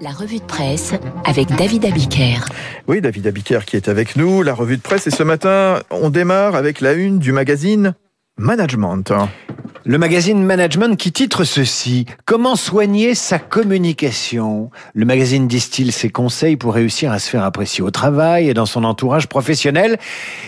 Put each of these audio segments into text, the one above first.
La revue de presse avec David Abiker. Oui, David Abiker qui est avec nous. La revue de presse et ce matin, on démarre avec la une du magazine Management. Le magazine Management qui titre ceci Comment soigner sa communication? Le magazine distille ses conseils pour réussir à se faire apprécier au travail et dans son entourage professionnel.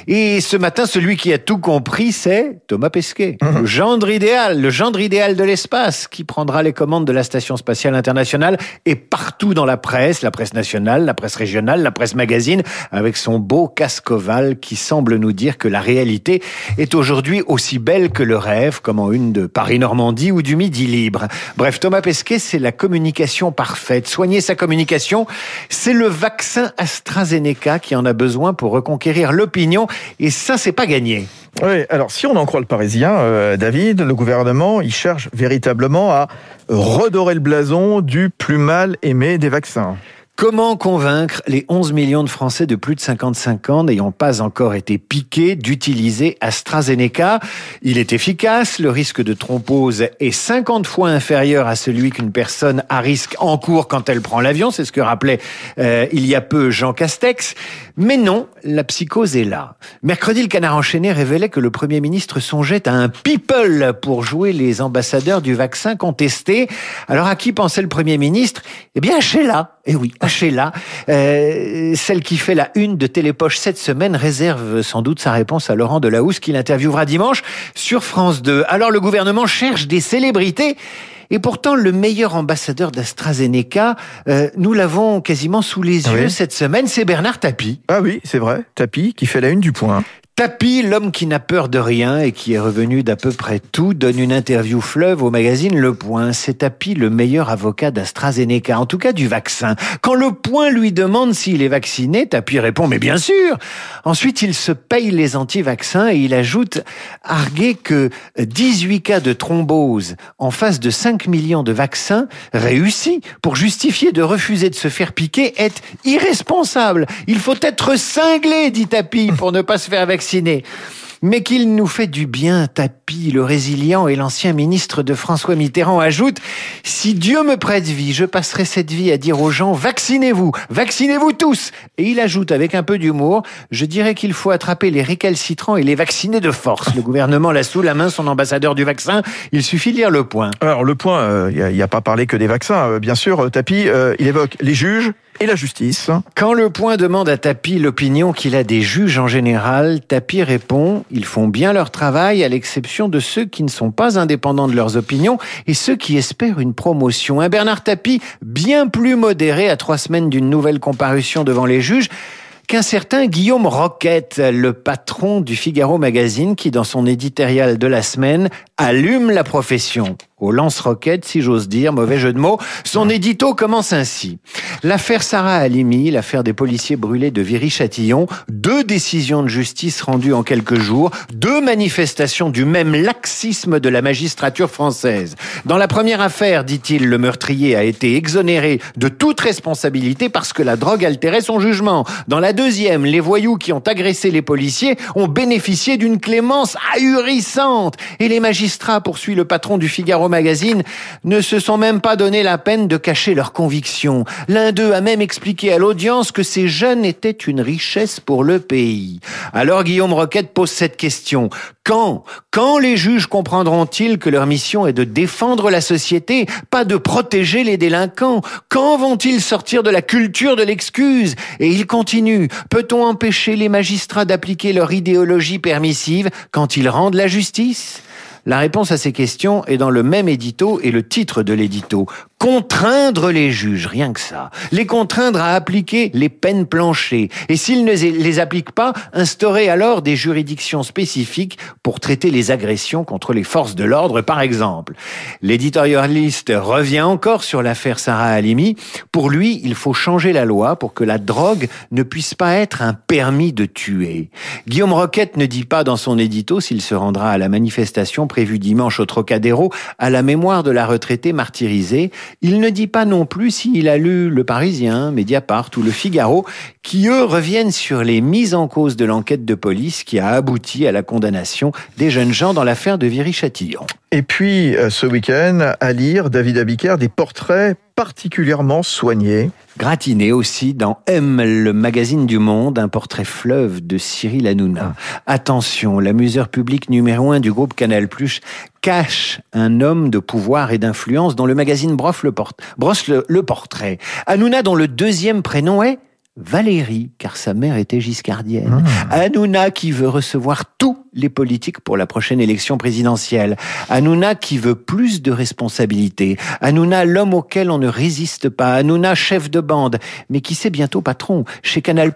Et ce matin, celui qui a tout compris, c'est Thomas Pesquet, Mhm. le gendre idéal, le gendre idéal de l'espace, qui prendra les commandes de la Station spatiale internationale et partout dans la presse, la presse nationale, la presse régionale, la presse magazine, avec son beau casque ovale qui semble nous dire que la réalité est aujourd'hui aussi belle que le rêve, comme en une de Paris-Normandie ou du Midi Libre. Bref, Thomas Pesquet, c'est la communication parfaite. Soigner sa communication, c'est le vaccin AstraZeneca qui en a besoin pour reconquérir l'opinion, et ça, c'est pas gagné. Oui, alors si on en croit le Parisien, euh, David, le gouvernement, il cherche véritablement à redorer le blason du plus mal aimé des vaccins. Comment convaincre les 11 millions de Français de plus de 55 ans n'ayant pas encore été piqués d'utiliser AstraZeneca? Il est efficace, le risque de thrombose est 50 fois inférieur à celui qu'une personne à risque encourt quand elle prend l'avion, c'est ce que rappelait euh, il y a peu Jean Castex. Mais non, la psychose est là. Mercredi, le canard enchaîné révélait que le Premier ministre songeait à un people pour jouer les ambassadeurs du vaccin contesté. Alors à qui pensait le Premier ministre? Eh bien à Sheila. Eh oui, à Sheila. Euh, celle qui fait la une de Télépoche cette semaine réserve sans doute sa réponse à Laurent Delahousse qui l'interviewera dimanche sur France 2. Alors le gouvernement cherche des célébrités et pourtant, le meilleur ambassadeur d'AstraZeneca, euh, nous l'avons quasiment sous les yeux Oui. cette semaine, c'est Bernard Tapie. Ah oui, c'est vrai, Tapi qui fait la une du point. Tapi, l'homme qui n'a peur de rien et qui est revenu d'à peu près tout, donne une interview fleuve au magazine Le Point. C'est Tapi le meilleur avocat d'AstraZeneca, en tout cas du vaccin. Quand Le Point lui demande s'il est vacciné, Tapi répond mais bien sûr. Ensuite, il se paye les anti-vaccins et il ajoute arguer que 18 cas de thrombose en face de 5 millions de vaccins réussis pour justifier de refuser de se faire piquer est irresponsable. Il faut être cinglé, dit Tapi, pour ne pas se faire vacciner. Mais qu'il nous fait du bien, Tapi, le résilient et l'ancien ministre de François Mitterrand ajoute Si Dieu me prête vie, je passerai cette vie à dire aux gens vaccinez-vous, vaccinez-vous tous. Et il ajoute avec un peu d'humour Je dirais qu'il faut attraper les récalcitrants et les vacciner de force. Le gouvernement l'a sous la main, son ambassadeur du vaccin. Il suffit de lire le point. Alors le point, euh, il n'y a, pas parlé que des vaccins, euh, bien sûr, euh, Tapi, il évoque les juges et la justice. Quand le point demande à Tapi l'opinion qu'il a des juges en général, Tapi répond ils font bien leur travail à l'exception de ceux qui ne sont pas indépendants de leurs opinions et ceux qui espèrent une promotion. Un Bernard Tapi bien plus modéré à trois semaines d'une nouvelle comparution devant les juges qu'un certain Guillaume Roquette, le patron du Figaro Magazine, qui dans son éditorial de la semaine allume la profession. Au lance-roquette, si j'ose dire, mauvais jeu de mots, son édito commence ainsi. L'affaire Sarah Halimi, l'affaire des policiers brûlés de Viry-Châtillon, deux décisions de justice rendues en quelques jours, deux manifestations du même laxisme de la magistrature française. Dans la première affaire, dit-il, le meurtrier a été exonéré de toute responsabilité parce que la drogue altérait son jugement. Dans la deuxième, les voyous qui ont agressé les policiers ont bénéficié d'une clémence ahurissante. Et les magistrats, poursuit le patron du Figaro Magazine, ne se sont même pas donné la peine de cacher leurs convictions. L'un d'eux a même expliqué à l'audience que ces jeunes étaient une richesse pour le pays. Alors Guillaume Roquette pose cette question. Quand Quand les juges comprendront-ils que leur mission est de défendre la société, pas de protéger les délinquants? Quand vont-ils sortir de la culture de l'excuse? Et il continue. Peut-on empêcher les magistrats d'appliquer leur idéologie permissive quand ils rendent la justice? La réponse à ces questions est dans le même édito et le titre de l'édito. Contraindre les juges, rien que ça. Les contraindre à appliquer les peines planchées. Et s'ils ne les appliquent pas, instaurer alors des juridictions spécifiques pour traiter les agressions contre les forces de l'ordre, par exemple. L'éditorialiste revient encore sur l'affaire Sarah Halimi. Pour lui, il faut changer la loi pour que la drogue ne puisse pas être un permis de tuer. Guillaume Roquette ne dit pas dans son édito s'il se rendra à la manifestation prévue dimanche au Trocadéro à la mémoire de la retraitée martyrisée. Il ne dit pas non plus s'il a lu Le Parisien, Mediapart ou Le Figaro, qui eux reviennent sur les mises en cause de l'enquête de police qui a abouti à la condamnation des jeunes gens dans l'affaire de Viry-Châtillon. Et puis, euh, ce week-end, à lire, David Abiker, des portraits particulièrement soigné. Gratiné aussi dans M, le magazine du Monde, un portrait fleuve de Cyril Hanouna. Attention, l'amuseur public numéro un du groupe Canal+, cache un homme de pouvoir et d'influence dont le magazine brosse le, brosse le, le portrait. Hanouna dont le deuxième prénom est Valérie, car sa mère était giscardienne. Ah. Hanouna qui veut recevoir tous les politiques pour la prochaine élection présidentielle. Hanouna qui veut plus de responsabilités. Hanouna, l'homme auquel on ne résiste pas. Hanouna, chef de bande, mais qui sait bientôt patron. Chez Canal+,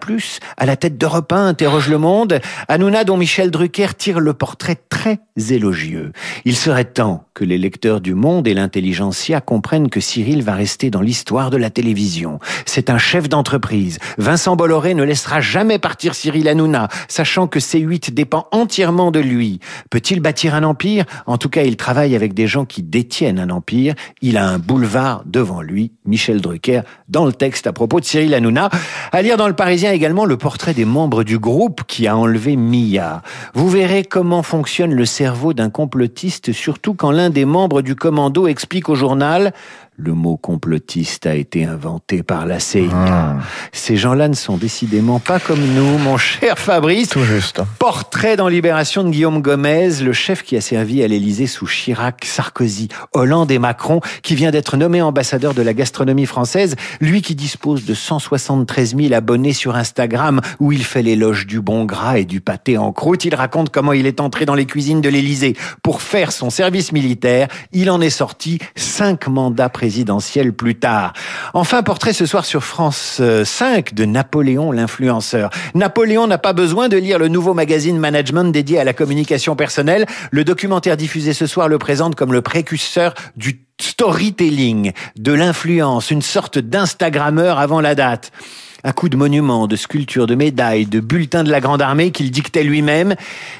à la tête d'Europe 1, interroge le monde. Hanouna dont Michel Drucker tire le portrait très élogieux. Il serait temps que les lecteurs du Monde et l'intelligentsia comprennent que Cyril va rester dans l'histoire de la télévision. C'est un chef d'entreprise Vincent Bolloré ne laissera jamais partir Cyril Hanouna, sachant que C8 dépend entièrement de lui. Peut-il bâtir un empire? En tout cas, il travaille avec des gens qui détiennent un empire. Il a un boulevard devant lui, Michel Drucker, dans le texte à propos de Cyril Hanouna. À lire dans le Parisien également le portrait des membres du groupe qui a enlevé Mia. Vous verrez comment fonctionne le cerveau d'un complotiste, surtout quand l'un des membres du commando explique au journal le mot complotiste a été inventé par la CIA. Ah. Ces gens-là ne sont décidément pas comme nous, mon cher Fabrice. Tout juste. Portrait dans Libération de Guillaume Gomez, le chef qui a servi à l'Élysée sous Chirac, Sarkozy, Hollande et Macron, qui vient d'être nommé ambassadeur de la gastronomie française, lui qui dispose de 173 000 abonnés sur Instagram, où il fait l'éloge du bon gras et du pâté en croûte. Il raconte comment il est entré dans les cuisines de l'Élysée pour faire son service militaire. Il en est sorti cinq mandats présidentielle plus tard. Enfin, portrait ce soir sur France 5 euh, de Napoléon l'influenceur. Napoléon n'a pas besoin de lire le nouveau magazine Management dédié à la communication personnelle. Le documentaire diffusé ce soir le présente comme le précurseur du storytelling, de l'influence, une sorte d'Instagrammeur avant la date à coup de monuments, de sculptures, de médailles, de bulletins de la Grande Armée qu'il dictait lui-même,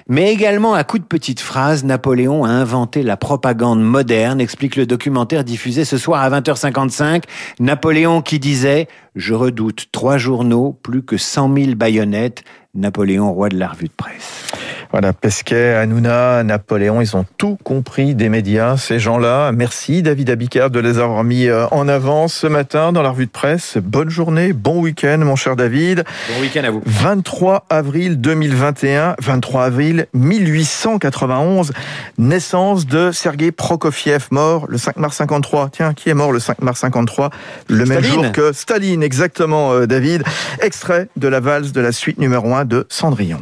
mais également à coup de petites phrases, Napoléon a inventé la propagande moderne, explique le documentaire diffusé ce soir à 20h55. Napoléon qui disait « Je redoute trois journaux, plus que cent mille baïonnettes », Napoléon, roi de la revue de presse. Voilà, Pesquet, Hanouna, Napoléon, ils ont tout compris des médias, ces gens-là. Merci David Abicard de les avoir mis euh, en avant ce matin dans la revue de presse. Bonne journée, bon week-end mon cher David. Bon week-end à vous. 23 avril 2021, 23 avril 1891, naissance de Sergei Prokofiev, mort le 5 mars 53. Tiens, qui est mort le 5 mars 53 Le même jour que Staline, exactement euh, David. Extrait de la valse de la suite numéro 1 de Cendrillon.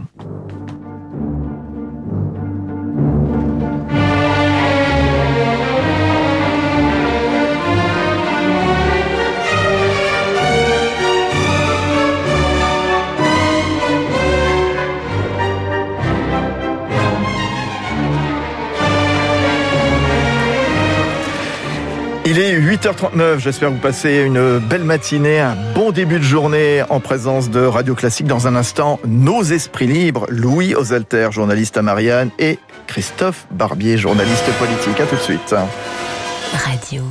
Il est 8h39, j'espère vous passez une belle matinée, un bon début de journée en présence de Radio Classique. Dans un instant, nos esprits libres, Louis Osalter, journaliste à Marianne, et Christophe Barbier, journaliste politique. À tout de suite. Radio.